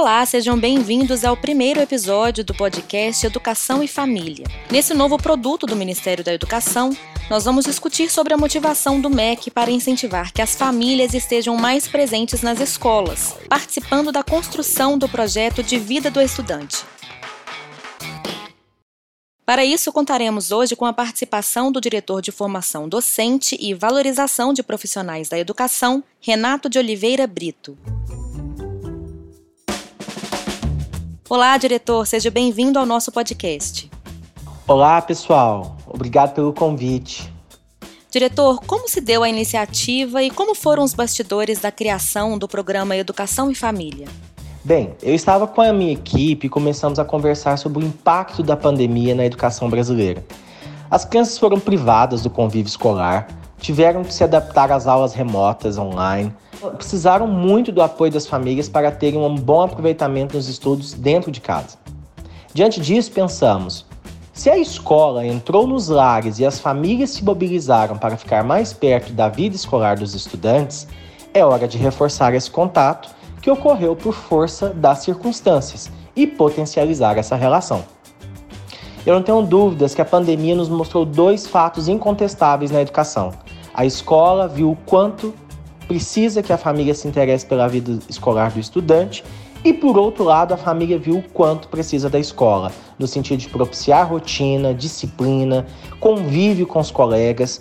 Olá, sejam bem-vindos ao primeiro episódio do podcast Educação e Família. Nesse novo produto do Ministério da Educação, nós vamos discutir sobre a motivação do MEC para incentivar que as famílias estejam mais presentes nas escolas, participando da construção do projeto de vida do estudante. Para isso, contaremos hoje com a participação do diretor de formação docente e valorização de profissionais da educação, Renato de Oliveira Brito. Olá, diretor, seja bem-vindo ao nosso podcast. Olá, pessoal. Obrigado pelo convite. Diretor, como se deu a iniciativa e como foram os bastidores da criação do programa Educação e Família? Bem, eu estava com a minha equipe e começamos a conversar sobre o impacto da pandemia na educação brasileira. As crianças foram privadas do convívio escolar, tiveram que se adaptar às aulas remotas online, precisaram muito do apoio das famílias para terem um bom aproveitamento nos estudos dentro de casa. Diante disso, pensamos: se a escola entrou nos lares e as famílias se mobilizaram para ficar mais perto da vida escolar dos estudantes, é hora de reforçar esse contato que ocorreu por força das circunstâncias e potencializar essa relação. Eu não tenho dúvidas que a pandemia nos mostrou dois fatos incontestáveis na educação. A escola viu o quanto precisa que a família se interesse pela vida escolar do estudante e por outro lado, a família viu o quanto precisa da escola, no sentido de propiciar rotina, disciplina, convívio com os colegas,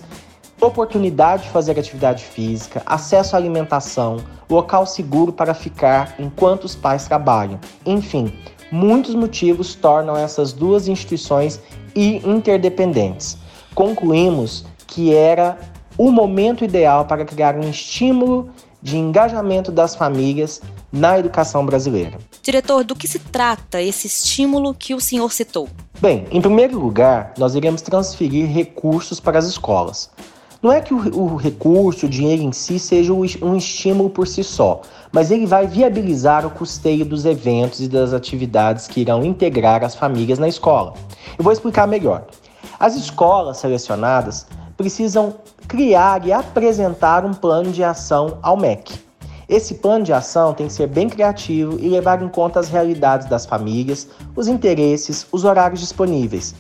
oportunidade de fazer atividade física, acesso à alimentação, local seguro para ficar enquanto os pais trabalham. Enfim, muitos motivos tornam essas duas instituições interdependentes. Concluímos que era o momento ideal para criar um estímulo de engajamento das famílias na educação brasileira. Diretor, do que se trata esse estímulo que o senhor citou? Bem, em primeiro lugar, nós iremos transferir recursos para as escolas. Não é que o, o recurso, o dinheiro em si, seja um estímulo por si só, mas ele vai viabilizar o custeio dos eventos e das atividades que irão integrar as famílias na escola. Eu vou explicar melhor. As escolas selecionadas precisam criar e apresentar um plano de ação ao MEC. Esse plano de ação tem que ser bem criativo e levar em conta as realidades das famílias, os interesses, os horários disponíveis,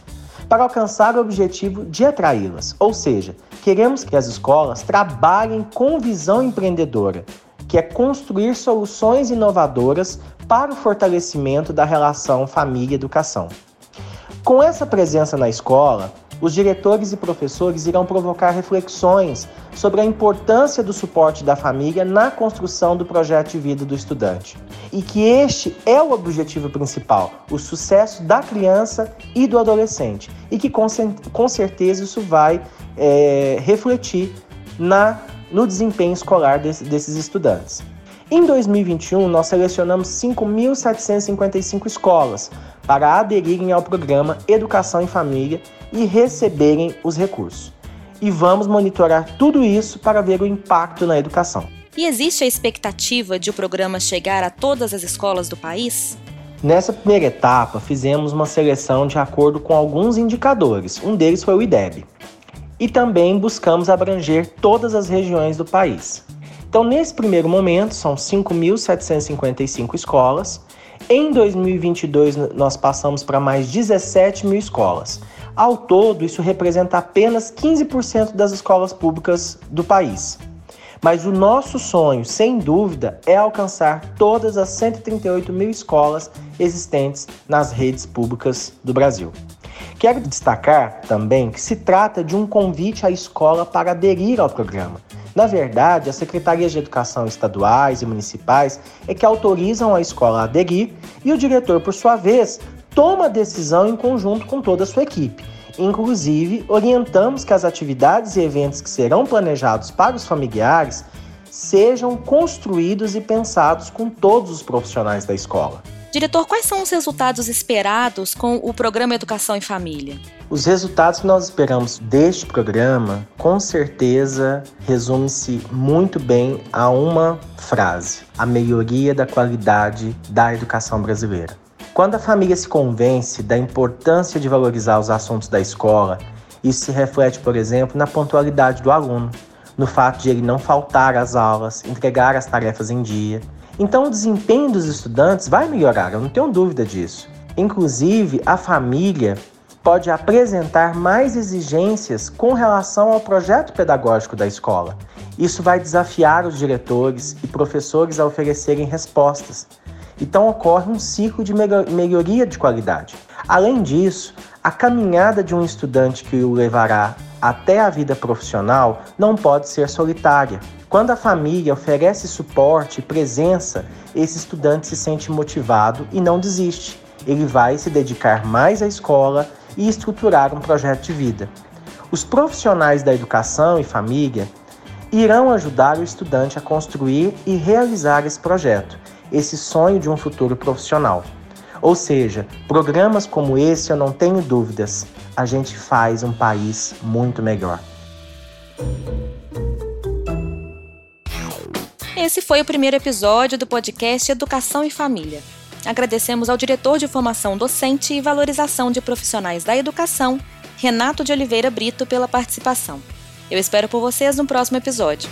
para alcançar o objetivo de atraí-las. Ou seja, queremos que as escolas trabalhem com visão empreendedora, que é construir soluções inovadoras para o fortalecimento da relação família-educação. Com essa presença na escola, os diretores e professores irão provocar reflexões sobre a importância do suporte da família na construção do projeto de vida do estudante. E que este é o objetivo principal, o sucesso da criança e do adolescente. E que com, com certeza isso vai é, refletir na, no desempenho escolar desse, desses estudantes. Em 2021, nós selecionamos 5.755 escolas para aderirem ao programa Educação em Família e receberem os recursos. E vamos monitorar tudo isso para ver o impacto na educação. E existe a expectativa de o programa chegar a todas as escolas do país? Nessa primeira etapa, fizemos uma seleção de acordo com alguns indicadores. Um deles foi o IDEB. E também buscamos abranger todas as regiões do país. Então, nesse primeiro momento, são 5.755 escolas. Em 2022, nós passamos para mais 17 mil escolas. Ao todo, isso representa apenas 15% das escolas públicas do país. Mas o nosso sonho, sem dúvida, é alcançar todas as 138 mil escolas existentes nas redes públicas do Brasil. Quero destacar também que se trata de um convite à escola para aderir ao programa. Na verdade, as secretarias de educação estaduais e municipais é que autorizam a escola a aderir e o diretor, por sua vez, toma a decisão em conjunto com toda a sua equipe. Inclusive, orientamos que as atividades e eventos que serão planejados para os familiares sejam construídos e pensados com todos os profissionais da escola. Diretor, quais são os resultados esperados com o programa Educação em Família? Os resultados que nós esperamos deste programa, com certeza, resume-se muito bem a uma frase: a melhoria da qualidade da educação brasileira. Quando a família se convence da importância de valorizar os assuntos da escola, isso se reflete, por exemplo, na pontualidade do aluno. no fato de ele não faltar às aulas, entregar as tarefas em dia. Então, o desempenho dos estudantes vai melhorar, eu não tenho dúvida disso. Inclusive, a família pode apresentar mais exigências com relação ao projeto pedagógico da escola. Isso vai desafiar os diretores e professores a oferecerem respostas. Então ocorre um ciclo de melhoria de qualidade. Além disso, a caminhada de um estudante que o levará até a vida profissional não pode ser solitária. Quando a família oferece suporte e presença, esse estudante se sente motivado e não desiste. Ele vai se dedicar mais à escola e estruturar um projeto de vida. Os profissionais da educação e família irão ajudar o estudante a construir e realizar esse projeto, esse sonho de um futuro profissional. Ou seja, programas como esse, eu não tenho dúvidas, a gente faz um país muito melhor. Esse foi o primeiro episódio do podcast Educação e Família. Agradecemos ao diretor de formação docente e valorização de profissionais da educação, Renato de Oliveira Brito, pela participação. Eu espero por vocês no próximo episódio.